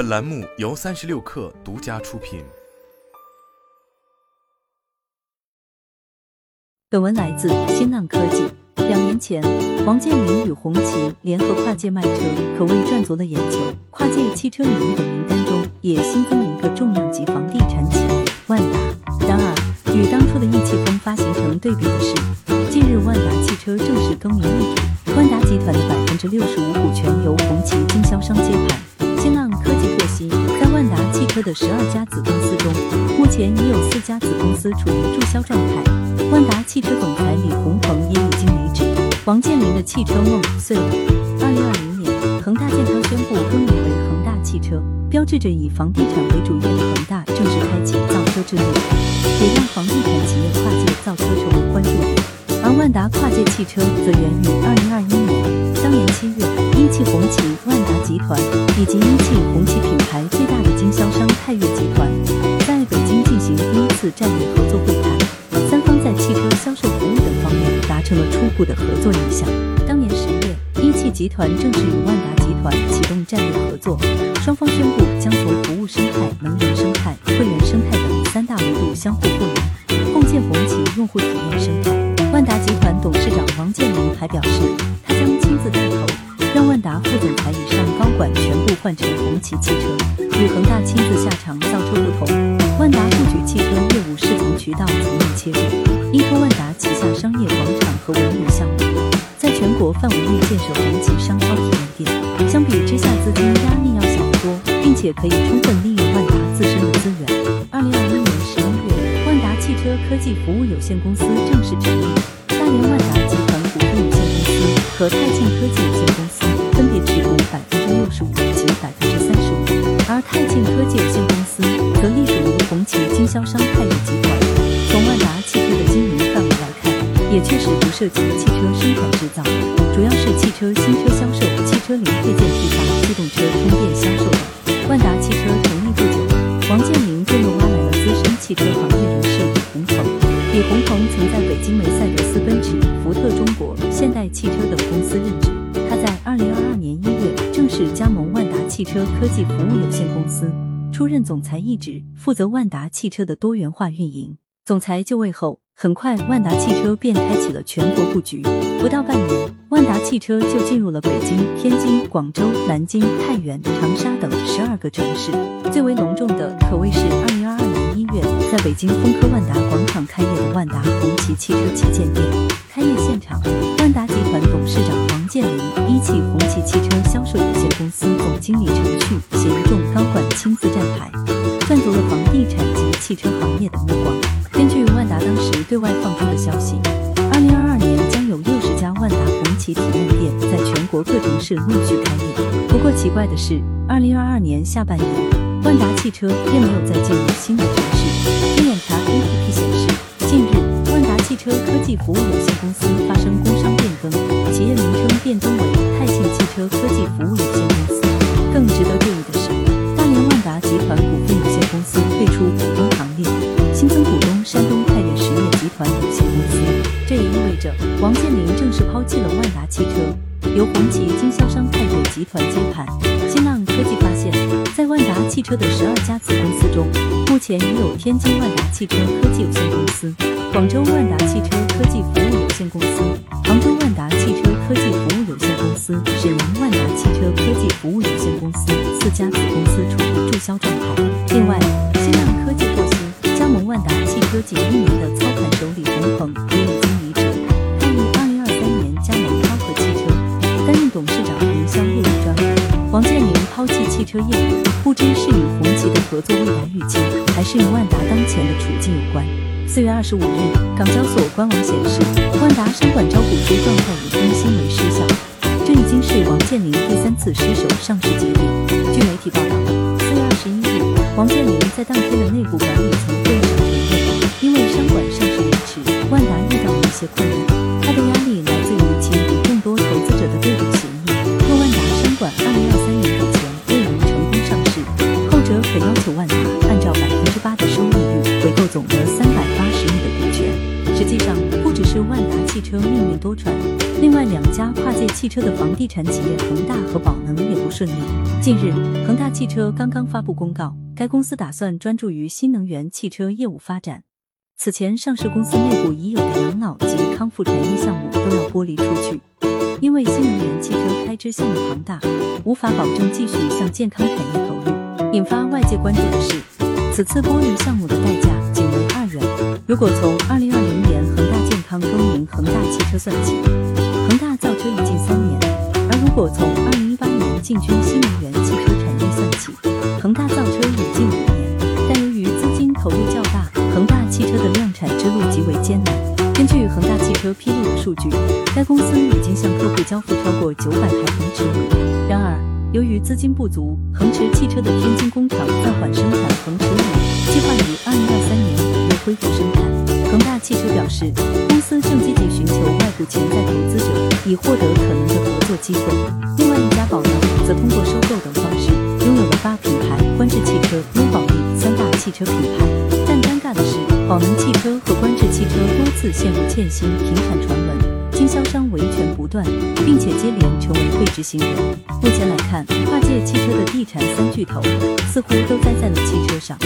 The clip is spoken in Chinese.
本栏目由三十六氪独家出品。本文来自新浪科技。两年前，王健林与红旗联合跨界卖车，可谓赚足了眼球。跨界汽车领域的名单中，也新增了一个重量级房地产企业万达。然而，与当初的意气风发形成对比的是，近日万达汽车正式更名，万达集团的百分之六十五股权由红旗经销商接十二家子公司中，目前已有四家子公司处于注销状态。万达汽车总裁李宏鹏也已经离职，王健林的汽车梦碎了。二零二零年，恒大健康宣布更名为恒大汽车，标志着以房地产为主业的恒大正式开启造车之路，也让房地产企业跨界造车成为关注点。而万达跨界汽车则源于二零二一年，当年七月，一汽红旗、万达集团以及一汽红旗品牌最大的经销商泰岳集团在北京进行第一次战略合作会谈，三方在汽车销售服务等方面达成了初步的合作意向。当年十月，一汽集团正式与万达集团启动战略合作，双方宣布将从服务生态、能源生态、会员生态等三大维度相互赋能，共建红旗用户体验生态。万达集团董事长王健林还表示，他将亲自带头，让万达副总裁以上高管全部换成红旗汽车。与恒大亲自下场造车不同，万达布局汽车业务是从渠道层面切入，依托万达旗下商业广场和文旅项目，在全国范围内建设红旗商超体验店。相比之下，资金压力要小得多，并且可以充分利用万达自身的资源。二零二一年十一月，万达汽车科技服务有限公司正式成立，大连万达集团股份有限公和泰庆科技有限公司分别持股百分之六十五及百分之三十五，而泰庆科技有限公司则隶属于红旗经销商泰利集团。从万达汽车的经营范围来看，也确实不涉及汽车生产制造，主要是汽车新车销售、汽车零配件批发、机动车充电销售等。万达汽车成立不久，王健林就又挖来了资深汽车行业。李宏鹏曾在北京梅赛德斯奔驰、福特中国、现代汽车等公司任职。他在二零二二年一月正式加盟万达汽车科技服务有限公司，出任总裁一职，负责万达汽车的多元化运营。总裁就位后，很快万达汽车便开启了全国布局。不到半年，万达汽车就进入了北京、天津、广州、南京、太原、长沙等十二个城市。最为隆重的，可谓是二零二二年一月在北京丰科万达广场开业的万达红旗汽车旗舰店。开业现场，万达集团董事长王健林、一汽红旗汽车销售有限公司总经理陈旭携众高管亲自站台，赚足了房地产及汽车行业的目光。根据万达当时对外放出的消息，二零二二年将有六十家万达红旗体验店在全国各城市陆续开业。不过奇怪的是，二零二二年下半年，万达汽车并没有再进入新的城市。服务有限公司发生工商变更，企业名称变更为泰信汽车科技服务有限公司。更值得注意的是，大连万达集团股份有限公司退出股东行列，新增股东山东泰岳实业集团有限公司。这也意味着王健林正式抛弃了万达汽车，由红旗经销商泰岳集团接盘。新浪科技发现，在万达汽车的十二家子公司中，目前已有天津万达汽车科技有限公司、广州万达汽车科技服务有限公司、杭州万达汽车科技服务有限公司、沈阳万达汽车科技服务有限公司四家子公司处于注销状态。另外，新浪科技获悉，加盟万达汽车仅一年的操盘手李宏鹏也已经离职，他于二零二三年加盟超和汽车，担任董事长营销业务专员。王健林抛弃汽车业务，不知是与红旗的合作未来预期，还是与万达当前的处境有关。四月二十五日，港交所官网显示，万达商管招股书状态已更新为失效，这已经是王健林第三次失守上市节点。据媒体报道，四月二十一日，王健林在当天的内部管理层会议上承认，因为商管上市延迟，万达遇到了一些困难。他的压力来自于其与更多投资者的对赌协议。若万达商管二零二三年底前未能成功上市，后者可要求万达按照百分之八的收益率回购总额车命运多舛，另外两家跨界汽车的房地产企业恒大和宝能也不顺利。近日，恒大汽车刚刚发布公告，该公司打算专注于新能源汽车业务发展。此前，上市公司内部已有的养老及康复产业项目都要剥离出去，因为新能源汽车开支项目庞大，无法保证继续向健康产业投入。引发外界关注的是，此次剥离项目的代价仅为二元。如果从二零康更名恒大汽车算起，恒大造车已近三年；而如果从二零一八年进军新能源汽车产业算起，恒大造车已近五年。但由于资金投入较大，恒大汽车的量产之路极为艰难。根据恒大汽车披露的数据，该公司已经向客户交付超过九百台恒驰。然而，由于资金不足，恒驰汽车的天津工厂暂缓生产恒驰五，计划于二零二三年五月恢复生产。恒大汽车表示，公司正积极寻求外部潜在投资者，以获得可能的合作机会。另外一家宝能则通过收购等方式，拥有了八品牌观致汽车、优宝利三大汽车品牌。但尴尬的是，宝能汽车和观致汽车多次陷入欠薪、停产传闻，经销商维权不断，并且接连成为被执行人。目前来看，跨界汽车的地产三巨头似乎都栽在了汽车上。